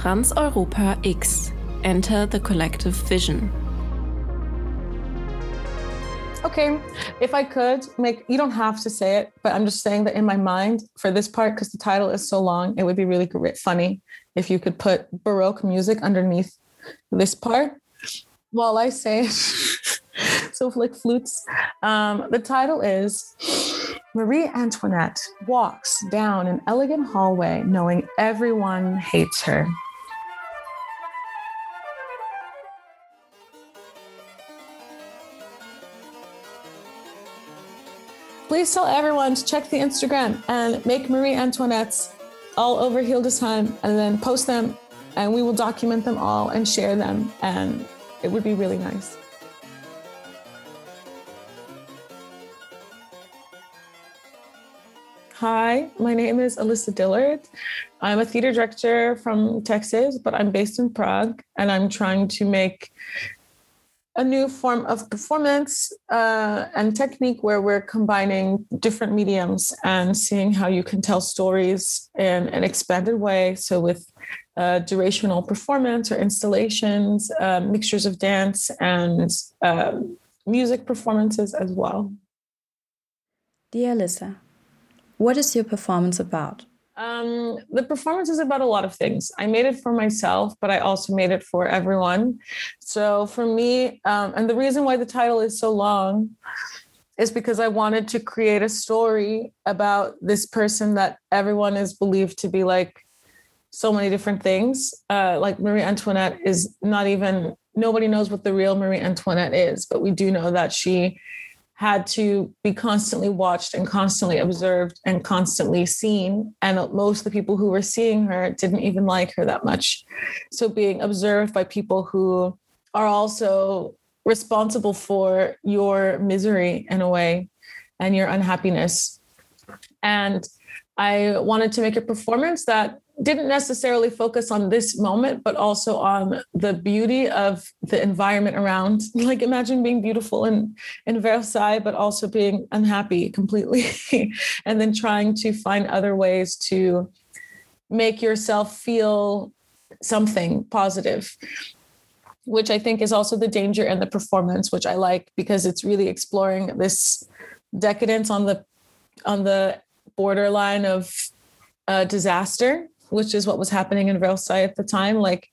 Trans-Europa X. Enter the collective vision. Okay, if I could make, you don't have to say it, but I'm just saying that in my mind for this part, because the title is so long, it would be really funny if you could put Baroque music underneath this part while I say it. so, like flutes. Um, the title is Marie Antoinette walks down an elegant hallway knowing everyone hates her. Please tell everyone to check the Instagram and make Marie Antoinette's all over Hildesheim and then post them and we will document them all and share them and it would be really nice. Hi, my name is Alyssa Dillard. I'm a theater director from Texas, but I'm based in Prague and I'm trying to make a new form of performance uh, and technique where we're combining different mediums and seeing how you can tell stories in an expanded way. So, with uh, durational performance or installations, uh, mixtures of dance and um, music performances as well. Dear Alyssa, what is your performance about? Um, the performance is about a lot of things. I made it for myself, but I also made it for everyone. So for me, um, and the reason why the title is so long is because I wanted to create a story about this person that everyone is believed to be like so many different things. Uh, like Marie Antoinette is not even, nobody knows what the real Marie Antoinette is, but we do know that she had to be constantly watched and constantly observed and constantly seen. And most of the people who were seeing her didn't even like her that much. So being observed by people who are also responsible for your misery in a way and your unhappiness. And I wanted to make a performance that didn't necessarily focus on this moment, but also on the beauty of the environment around. Like imagine being beautiful in, in Versailles, but also being unhappy completely. and then trying to find other ways to make yourself feel something positive which I think is also the danger in the performance, which I like because it's really exploring this decadence on the on the borderline of uh, disaster which is what was happening in Versailles at the time. Like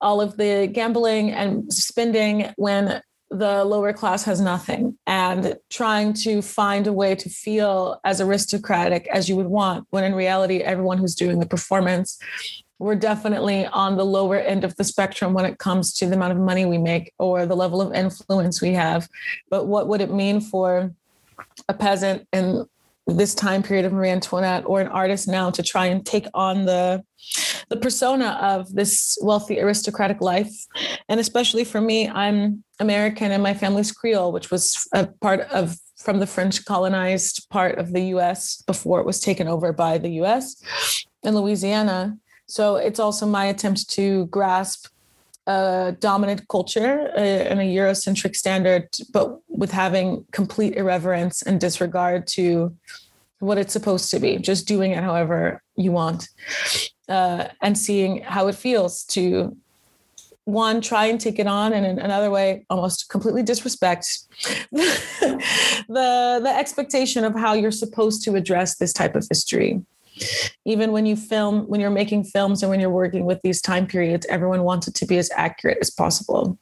all of the gambling and spending when the lower class has nothing and trying to find a way to feel as aristocratic as you would want when in reality everyone who's doing the performance we're definitely on the lower end of the spectrum when it comes to the amount of money we make or the level of influence we have but what would it mean for a peasant in this time period of Marie Antoinette or an artist now to try and take on the the persona of this wealthy aristocratic life. And especially for me I'm American and my family's Creole which was a part of from the French colonized part of the US before it was taken over by the US in Louisiana. So it's also my attempt to grasp a dominant culture and a Eurocentric standard, but with having complete irreverence and disregard to what it's supposed to be, just doing it however you want, uh, and seeing how it feels to one try and take it on and in another way almost completely disrespect the the expectation of how you're supposed to address this type of history even when you film when you're making films and when you're working with these time periods everyone wants it to be as accurate as possible.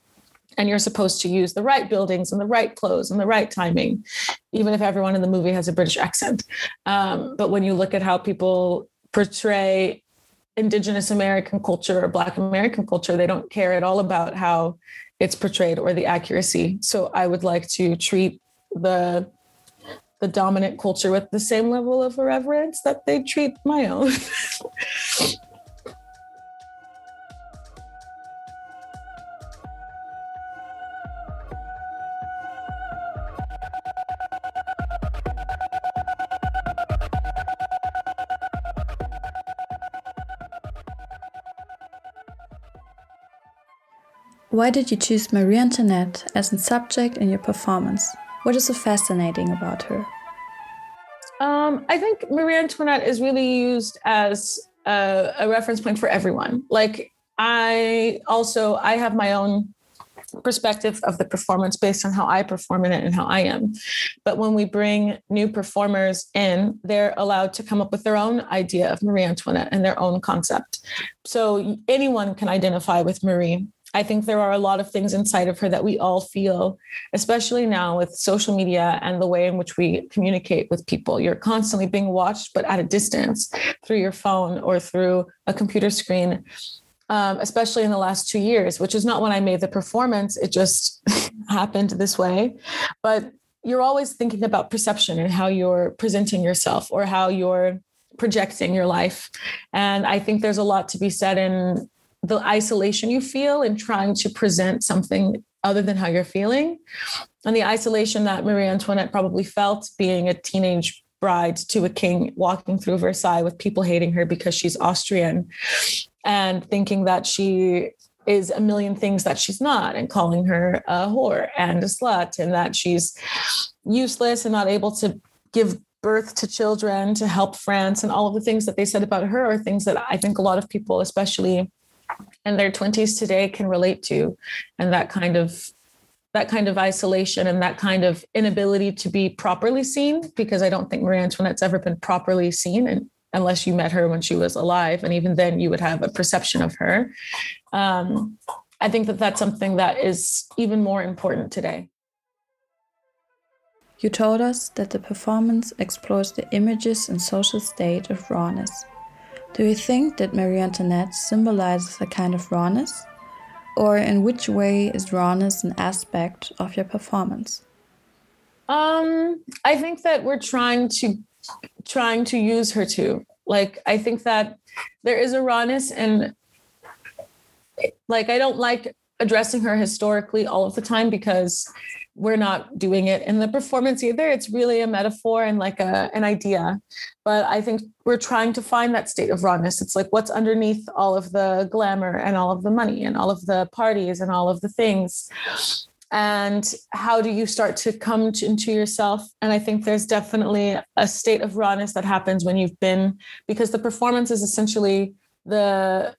And you're supposed to use the right buildings and the right clothes and the right timing even if everyone in the movie has a british accent. Um, but when you look at how people portray indigenous american culture or black american culture they don't care at all about how it's portrayed or the accuracy. So i would like to treat the the dominant culture with the same level of irreverence that they treat my own. Why did you choose Marie Antoinette as a subject in your performance? What is so fascinating about her? Um, I think Marie Antoinette is really used as a, a reference point for everyone. Like I also I have my own perspective of the performance based on how I perform in it and how I am. But when we bring new performers in, they're allowed to come up with their own idea of Marie Antoinette and their own concept. So anyone can identify with Marie. I think there are a lot of things inside of her that we all feel, especially now with social media and the way in which we communicate with people. You're constantly being watched, but at a distance through your phone or through a computer screen um, especially in the last two years, which is not when I made the performance. It just happened this way. But you're always thinking about perception and how you're presenting yourself or how you're projecting your life. And I think there's a lot to be said in the isolation you feel in trying to present something other than how you're feeling. And the isolation that Marie Antoinette probably felt being a teenage bride to a king walking through Versailles with people hating her because she's Austrian and thinking that she is a million things that she's not and calling her a whore and a slut and that she's useless and not able to give birth to children to help France and all of the things that they said about her are things that I think a lot of people especially in their 20s today can relate to and that kind of that kind of isolation and that kind of inability to be properly seen because I don't think Marie Antoinette's ever been properly seen and unless you met her when she was alive. And even then, you would have a perception of her. Um, I think that that's something that is even more important today. You told us that the performance explores the images and social state of rawness. Do you think that Marie Antoinette symbolizes a kind of rawness? Or in which way is rawness an aspect of your performance? Um, I think that we're trying to trying to use her to. Like, I think that there is a rawness and like, I don't like addressing her historically all of the time because we're not doing it in the performance either. It's really a metaphor and like a, an idea. But I think we're trying to find that state of rawness. It's like what's underneath all of the glamour and all of the money and all of the parties and all of the things and how do you start to come to, into yourself and i think there's definitely a state of rawness that happens when you've been because the performance is essentially the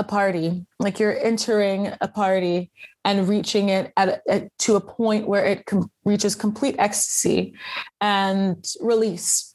a party like you're entering a party and reaching it at, at to a point where it com- reaches complete ecstasy and release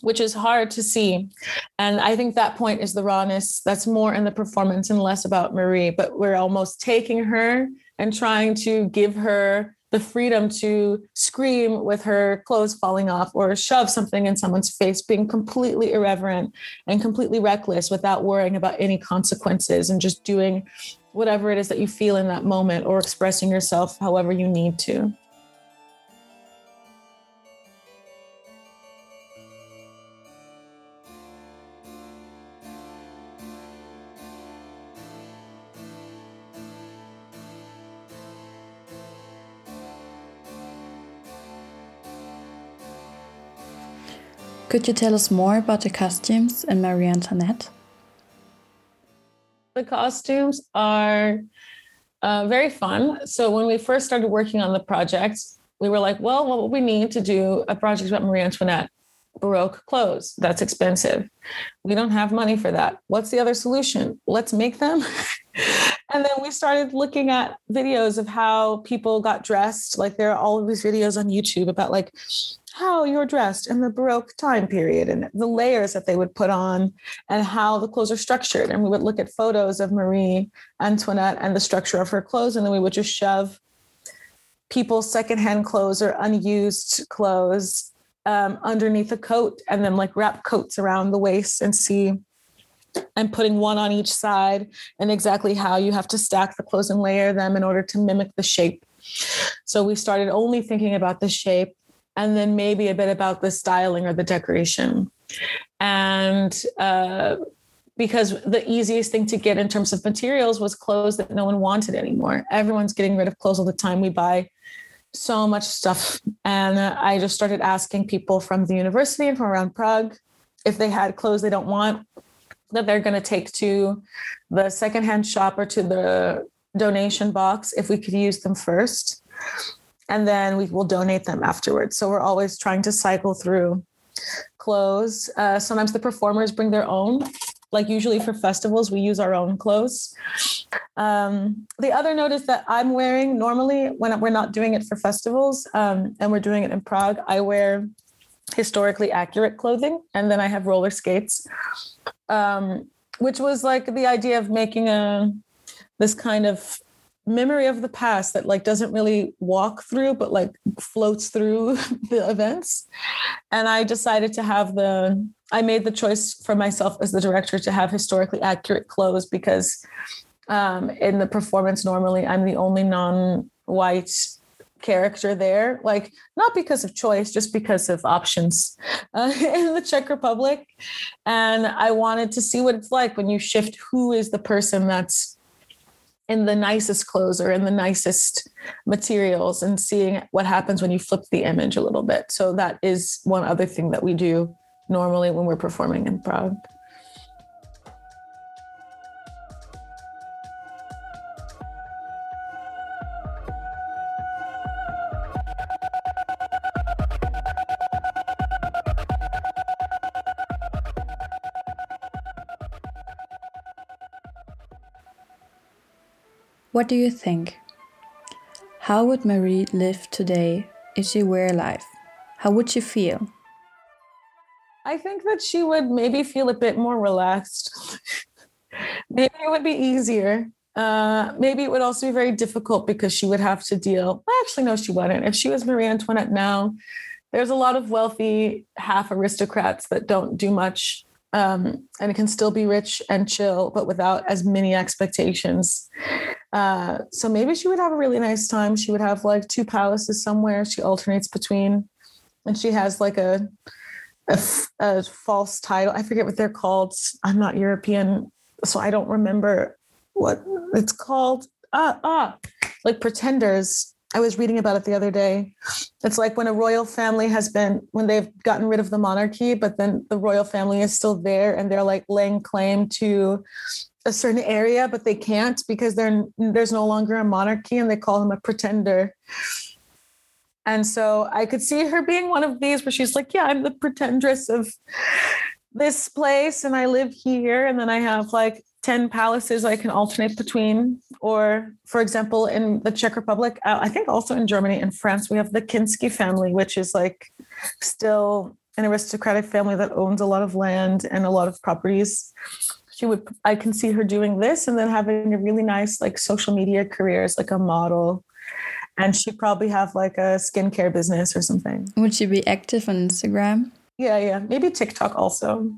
which is hard to see. And I think that point is the rawness that's more in the performance and less about Marie, but we're almost taking her and trying to give her the freedom to scream with her clothes falling off or shove something in someone's face, being completely irreverent and completely reckless without worrying about any consequences and just doing whatever it is that you feel in that moment or expressing yourself however you need to. Could you tell us more about the costumes in Marie Antoinette? The costumes are uh, very fun. So when we first started working on the project, we were like, well, what would we need to do a project about Marie Antoinette? Baroque clothes. That's expensive. We don't have money for that. What's the other solution? Let's make them. and then we started looking at videos of how people got dressed. Like there are all of these videos on YouTube about like how you're dressed in the Baroque time period and the layers that they would put on and how the clothes are structured. And we would look at photos of Marie Antoinette and the structure of her clothes, and then we would just shove people's secondhand clothes or unused clothes um, underneath a coat and then like wrap coats around the waist and see and putting one on each side and exactly how you have to stack the clothes and layer them in order to mimic the shape. So we started only thinking about the shape and then maybe a bit about the styling or the decoration. And uh, because the easiest thing to get in terms of materials was clothes that no one wanted anymore. Everyone's getting rid of clothes all the time. We buy so much stuff. And I just started asking people from the university and from around Prague if they had clothes they don't want that they're going to take to the secondhand shop or to the donation box if we could use them first and then we will donate them afterwards. So we're always trying to cycle through clothes. Uh, sometimes the performers bring their own like usually for festivals, we use our own clothes. Um, the other note is that I'm wearing normally when we're not doing it for festivals um, and we're doing it in Prague, I wear historically accurate clothing and then I have roller skates, um, which was like the idea of making a this kind of memory of the past that like doesn't really walk through but like floats through the events. And i decided to have the i made the choice for myself as the director to have historically accurate clothes because um, in the performance normally i'm the only non-white character there. Like not because of choice just because of options uh, in the czech republic. And i wanted to see what it's like when you shift who is the person that's in the nicest clothes or in the nicest materials and seeing what happens when you flip the image a little bit. So that is one other thing that we do normally when we're performing in What do you think? How would Marie live today if she were alive? How would she feel? I think that she would maybe feel a bit more relaxed. maybe it would be easier. Uh, maybe it would also be very difficult because she would have to deal. Well, actually, no, she wouldn't. If she was Marie Antoinette now, there's a lot of wealthy half aristocrats that don't do much um, and can still be rich and chill, but without as many expectations. Uh, so maybe she would have a really nice time. She would have like two palaces somewhere she alternates between, and she has like a, a, a false title. I forget what they're called. I'm not European, so I don't remember what it's called. Ah, ah, like pretenders I was reading about it the other day. It's like when a royal family has been, when they've gotten rid of the monarchy, but then the royal family is still there and they're like laying claim to a certain area, but they can't because they're, there's no longer a monarchy and they call him a pretender. And so I could see her being one of these where she's like, Yeah, I'm the pretendress of this place and I live here. And then I have like 10 palaces I can alternate between. Or, for example, in the Czech Republic, uh, I think also in Germany and France, we have the Kinsky family, which is like still an aristocratic family that owns a lot of land and a lot of properties. She would, I can see her doing this and then having a really nice like social media career as like a model. And she'd probably have like a skincare business or something. Would she be active on Instagram? Yeah, yeah. Maybe TikTok also.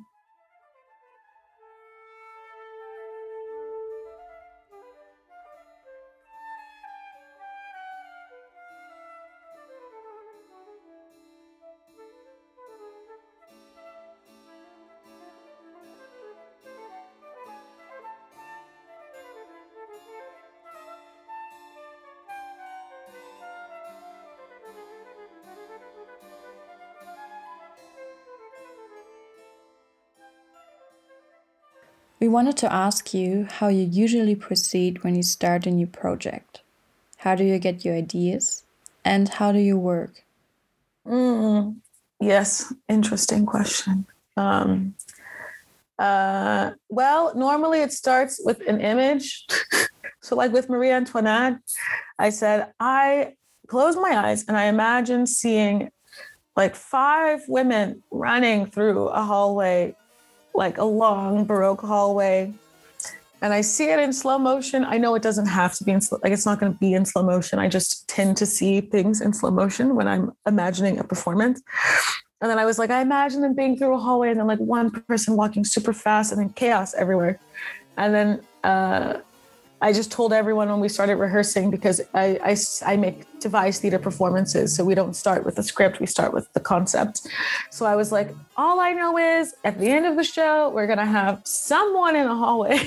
We wanted to ask you how you usually proceed when you start a new project. How do you get your ideas? And how do you work? Mm, yes, interesting question. Um, uh, well, normally it starts with an image. so, like with Marie Antoinette, I said, I close my eyes and I imagine seeing like five women running through a hallway like a long Baroque hallway. And I see it in slow motion. I know it doesn't have to be in slow, like it's not going to be in slow motion. I just tend to see things in slow motion when I'm imagining a performance. And then I was like, I imagine them being through a hallway and then like one person walking super fast and then chaos everywhere. And then uh, I just told everyone when we started rehearsing because I, I, I, make devised theater performances. So we don't start with the script, we start with the concept. So I was like, all I know is at the end of the show, we're going to have someone in a hallway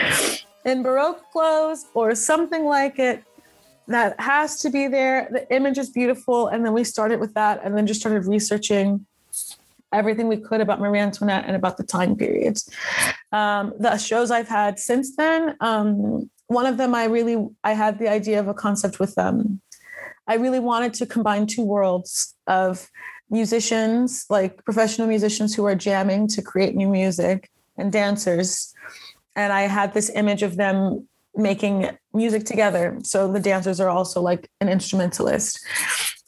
in Baroque clothes or something like it that has to be there. The image is beautiful. And then we started with that and then just started researching everything we could about Marie Antoinette and about the time periods. Um, the shows I've had since then, um, one of them I really I had the idea of a concept with them. I really wanted to combine two worlds of musicians, like professional musicians who are jamming to create new music, and dancers. And I had this image of them making music together. So the dancers are also like an instrumentalist.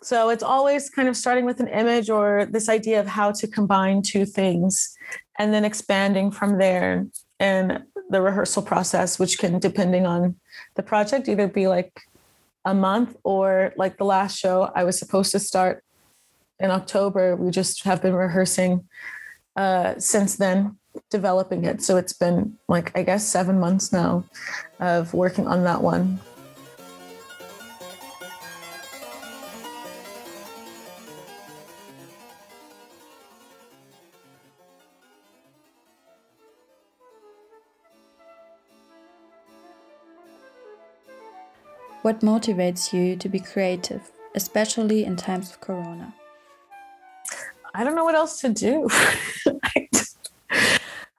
So it's always kind of starting with an image or this idea of how to combine two things and then expanding from there in the rehearsal process, which can, depending on the project, either be like a month or like the last show I was supposed to start in October. We just have been rehearsing uh, since then developing it. So it's been like, I guess, seven months now of working on that one. What motivates you to be creative, especially in times of Corona? I don't know what else to do.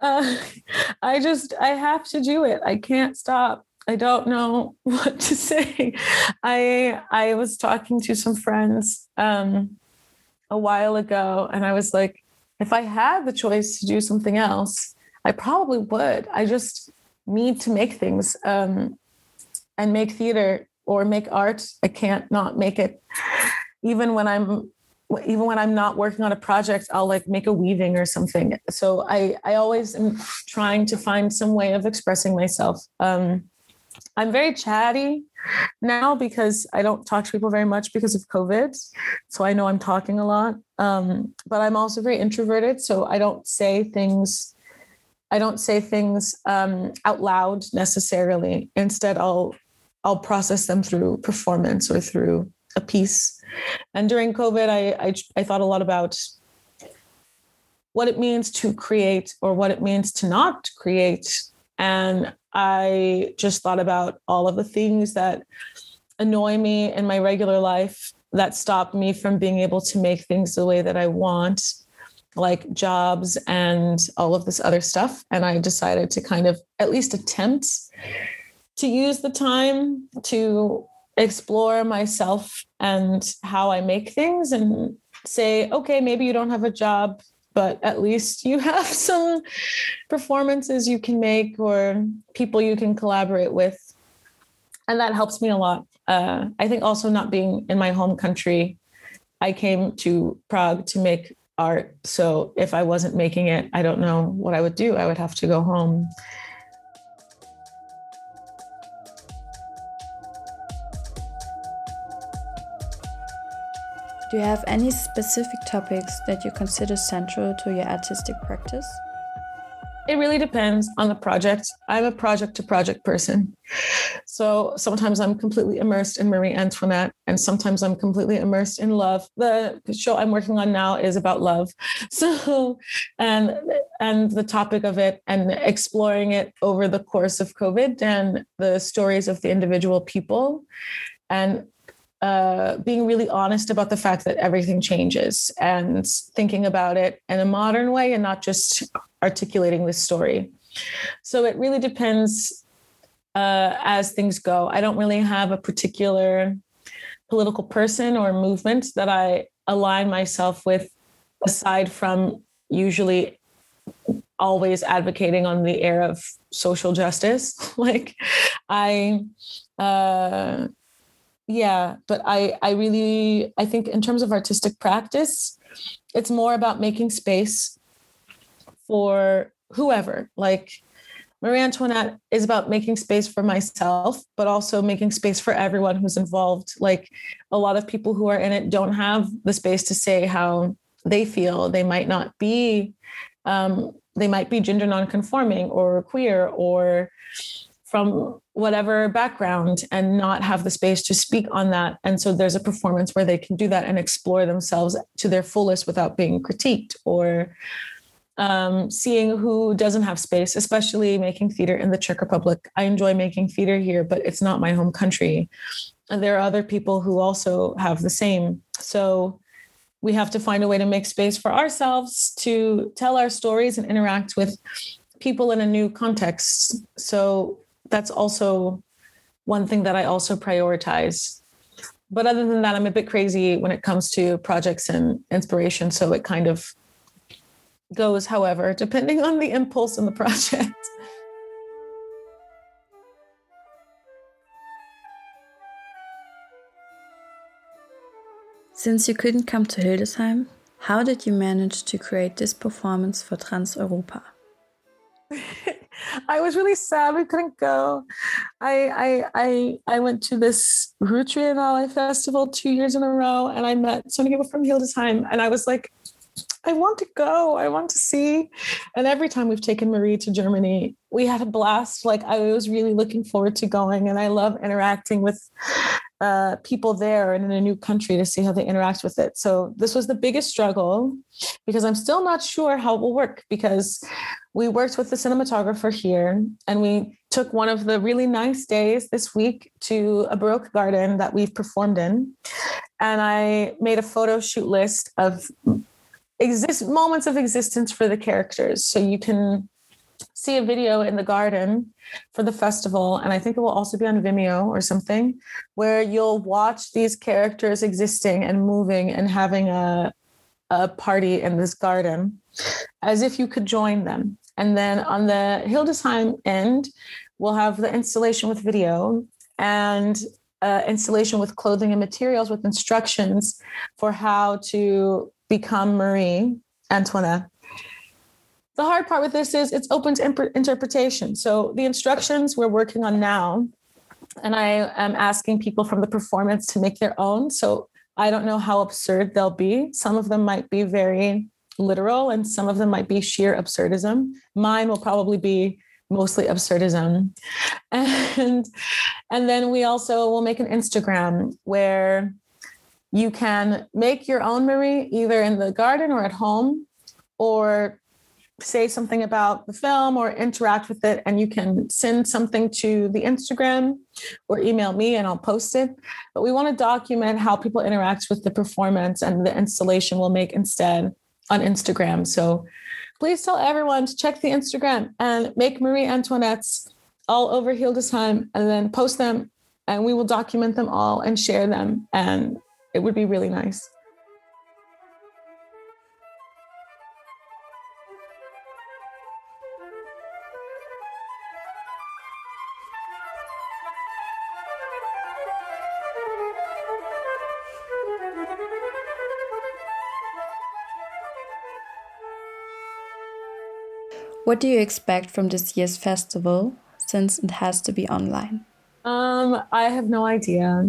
uh, I just I have to do it. I can't stop. I don't know what to say. I I was talking to some friends um, a while ago, and I was like, if I had the choice to do something else, I probably would. I just need to make things um, and make theater or make art. I can't not make it, even when I'm even when I'm not working on a project, I'll like make a weaving or something. So I I always am trying to find some way of expressing myself. Um, I'm very chatty now because I don't talk to people very much because of COVID. So I know I'm talking a lot. Um, but I'm also very introverted, so I don't say things. I don't say things um, out loud necessarily. Instead, I'll I'll process them through performance or through a piece. And during COVID, I, I, I thought a lot about what it means to create or what it means to not create. And I just thought about all of the things that annoy me in my regular life that stop me from being able to make things the way that I want, like jobs and all of this other stuff. And I decided to kind of at least attempt to use the time to explore myself and how I make things and say, okay, maybe you don't have a job, but at least you have some performances you can make or people you can collaborate with. And that helps me a lot. Uh, I think also not being in my home country, I came to Prague to make art. So if I wasn't making it, I don't know what I would do. I would have to go home Do you have any specific topics that you consider central to your artistic practice? It really depends on the project. I'm a project to project person. So sometimes I'm completely immersed in Marie Antoinette, and sometimes I'm completely immersed in love. The show I'm working on now is about love. So, and and the topic of it and exploring it over the course of COVID and the stories of the individual people and uh, being really honest about the fact that everything changes and thinking about it in a modern way and not just articulating this story. So it really depends uh, as things go. I don't really have a particular political person or movement that I align myself with, aside from usually always advocating on the air of social justice. like I, uh, yeah but i i really i think in terms of artistic practice it's more about making space for whoever. Like marie antoinette is about making space for myself but also making space for everyone who's involved. Like a lot of people who are in it don't have the space to say how they feel. They might not be um, they might be gender nonconforming or queer or from whatever background and not have the space to speak on that. And so there's a performance where they can do that and explore themselves to their fullest without being critiqued or um, seeing who doesn't have space, especially making theater in the Czech Republic. I enjoy making theater here, but it's not my home country. And there are other people who also have the same. So we have to find a way to make space for ourselves to tell our stories and interact with people in a new context. So that's also one thing that I also prioritize. But other than that, I'm a bit crazy when it comes to projects and inspiration. So it kind of goes, however, depending on the impulse in the project. Since you couldn't come to Hildesheim, how did you manage to create this performance for Trans Europa? I was really sad we couldn't go. I I I I went to this Ruhr Triennale festival two years in a row, and I met so many people from Hildesheim, and I was like, I want to go. I want to see. And every time we've taken Marie to Germany, we had a blast. Like I was really looking forward to going, and I love interacting with uh, people there and in a new country to see how they interact with it. So this was the biggest struggle because I'm still not sure how it will work because we worked with the cinematographer here and we took one of the really nice days this week to a Baroque garden that we've performed in. And I made a photo shoot list of exist moments of existence for the characters. So you can see a video in the garden for the festival, and I think it will also be on Vimeo or something, where you'll watch these characters existing and moving and having a a party in this garden as if you could join them. And then on the Hildesheim end, we'll have the installation with video and uh, installation with clothing and materials with instructions for how to become Marie Antoinette. The hard part with this is it's open to imp- interpretation. So the instructions we're working on now, and I am asking people from the performance to make their own. So I don't know how absurd they'll be. Some of them might be very literal, and some of them might be sheer absurdism. Mine will probably be mostly absurdism. And and then we also will make an Instagram where you can make your own Marie either in the garden or at home, or say something about the film or interact with it. And you can send something to the Instagram or email me and I'll post it. But we want to document how people interact with the performance and the installation we'll make instead on Instagram. So please tell everyone to check the Instagram and make Marie Antoinette's all over Hildesheim and then post them and we will document them all and share them. And it would be really nice. What do you expect from this year's festival since it has to be online? Um, I have no idea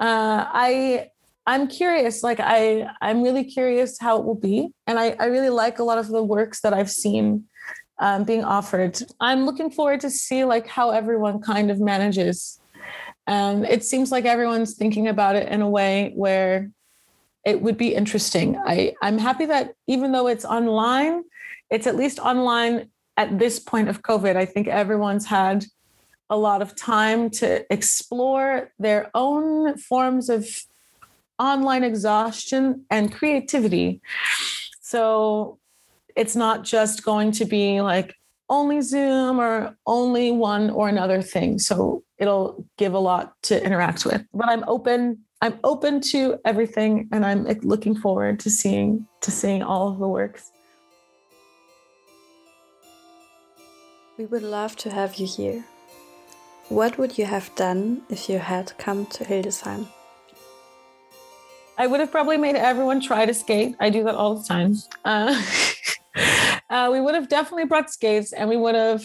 uh, I I'm curious. Like I I'm really curious how it will be, and I I really like a lot of the works that I've seen um, being offered. I'm looking forward to see like how everyone kind of manages. And it seems like everyone's thinking about it in a way where it would be interesting. I I'm happy that even though it's online, it's at least online at this point of COVID. I think everyone's had a lot of time to explore their own forms of online exhaustion and creativity. So it's not just going to be like only Zoom or only one or another thing. So it'll give a lot to interact with. But I'm open. I'm open to everything, and I'm looking forward to seeing to seeing all of the works. We would love to have you here. What would you have done if you had come to Hildesheim? I would have probably made everyone try to skate. I do that all the time. Uh, uh, we would have definitely brought skates and we would have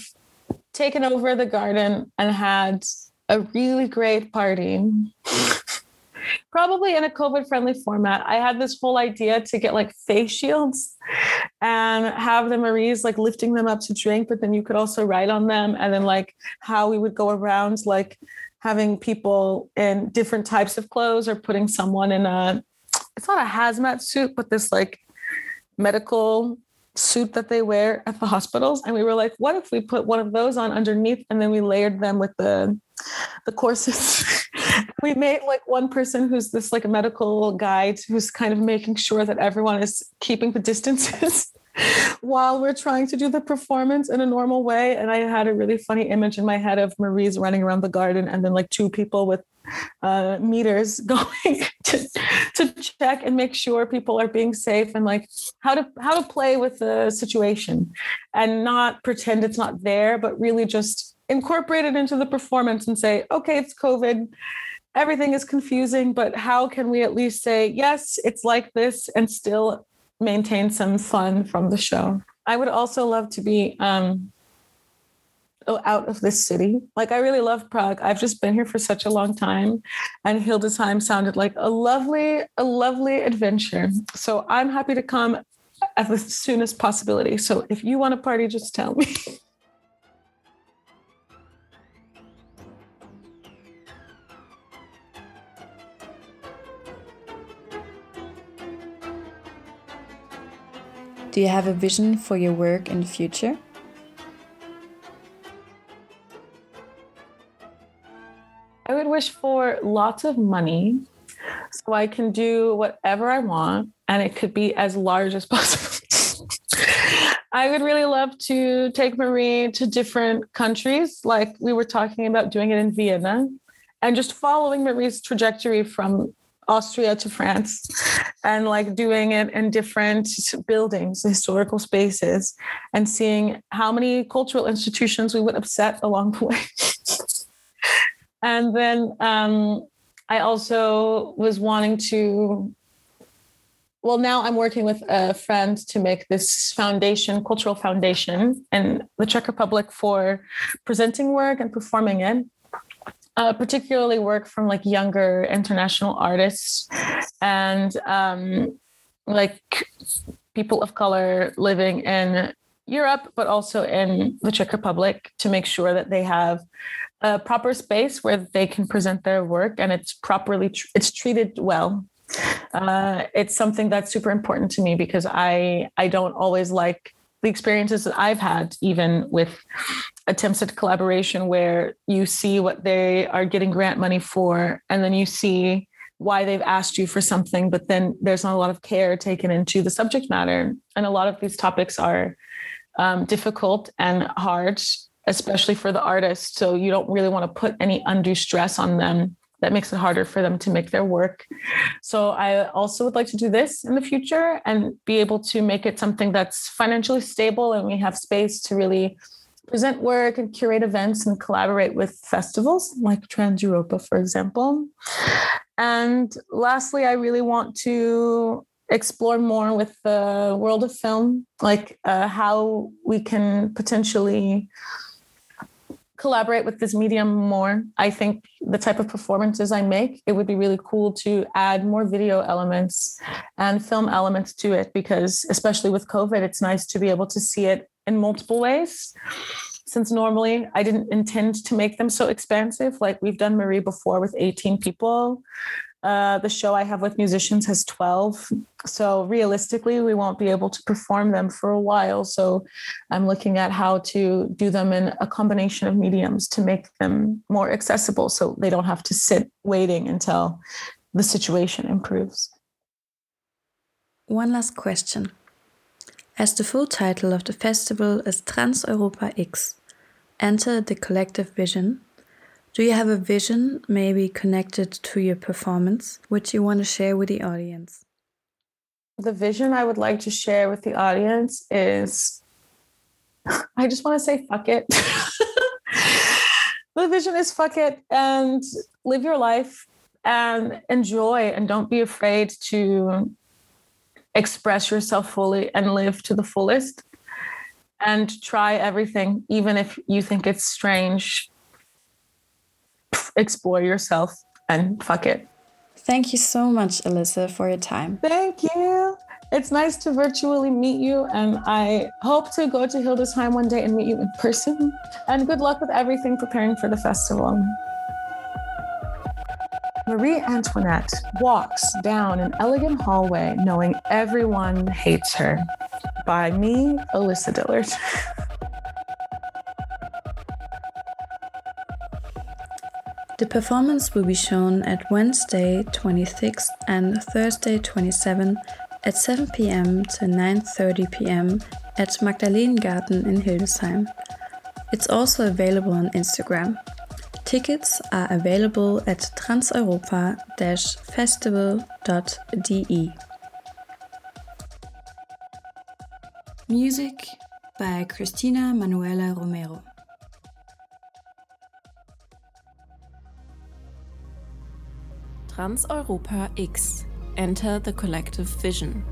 taken over the garden and had a really great party probably in a COVID friendly format. I had this whole idea to get like face shields and have the Maries like lifting them up to drink, but then you could also write on them. And then like how we would go around like having people in different types of clothes or putting someone in a, it's not a hazmat suit, but this like medical suit that they wear at the hospitals. And we were like, what if we put one of those on underneath and then we layered them with the the corsets we made like one person who's this like a medical guide who's kind of making sure that everyone is keeping the distances while we're trying to do the performance in a normal way. And I had a really funny image in my head of Marie's running around the garden and then like two people with uh, meters going to, to check and make sure people are being safe and like how to how to play with the situation and not pretend it's not there, but really just incorporate it into the performance and say, okay, it's COVID everything is confusing, but how can we at least say, yes, it's like this and still maintain some fun from the show? I would also love to be um, out of this city. Like, I really love Prague. I've just been here for such a long time, and Hildesheim sounded like a lovely, a lovely adventure. So I'm happy to come at the soonest possibility. So if you want to party, just tell me. Do you have a vision for your work in the future? I would wish for lots of money so I can do whatever I want and it could be as large as possible. I would really love to take Marie to different countries, like we were talking about doing it in Vienna, and just following Marie's trajectory from Austria to France and like doing it in different buildings, historical spaces, and seeing how many cultural institutions we would upset along the way. and then um, I also was wanting to. Well, now I'm working with a friend to make this foundation, cultural foundation in the Czech Republic for presenting work and performing it uh, particularly work from like younger international artists and um, like people of color living in Europe, but also in the Czech Republic to make sure that they have a proper space where they can present their work and it's properly tr- it's treated well. Uh, it's something that's super important to me because I I don't always like the experiences that I've had, even with attempts at collaboration, where you see what they are getting grant money for, and then you see why they've asked you for something, but then there's not a lot of care taken into the subject matter. And a lot of these topics are um, difficult and hard, especially for the artist. So you don't really want to put any undue stress on them that makes it harder for them to make their work. So I also would like to do this in the future and be able to make it something that's financially stable and we have space to really present work and curate events and collaborate with festivals like Trans Europa, for example. And lastly, I really want to explore more with the world of film, like uh, how we can potentially collaborate with this medium more. I think the type of performances I make, it would be really cool to add more video elements and film elements to it because, especially with COVID, it's nice to be able to see it in multiple ways. Since normally I didn't intend to make them so expansive, like we've done Marie before with 18 people. Uh, the show I have with musicians has 12. So realistically, we won't be able to perform them for a while. So I'm looking at how to do them in a combination of mediums to make them more accessible so they don't have to sit waiting until the situation improves. One last question. As the full title of the festival is Trans Europa X, Enter the Collective Vision, do you have a vision, maybe connected to your performance, which you want to share with the audience? The vision I would like to share with the audience is I just want to say fuck it. the vision is fuck it and live your life and enjoy and don't be afraid to express yourself fully and live to the fullest and try everything even if you think it's strange explore yourself and fuck it. Thank you so much, Alyssa, for your time. Thank you. It's nice to virtually meet you, and I hope to go to Hildesheim one day and meet you in person. And good luck with everything preparing for the festival. Marie Antoinette walks down an elegant hallway knowing everyone hates her. By me, Alyssa Dillard. The performance will be shown at Wednesday 26th and Thursday 27th at 7 pm to 9:30 pm at Magdalenengarten in Hildesheim. It's also available on Instagram. Tickets are available at transeuropa-festival.de. Music by Cristina Manuela Romero. Trans Europa X Enter the Collective Vision.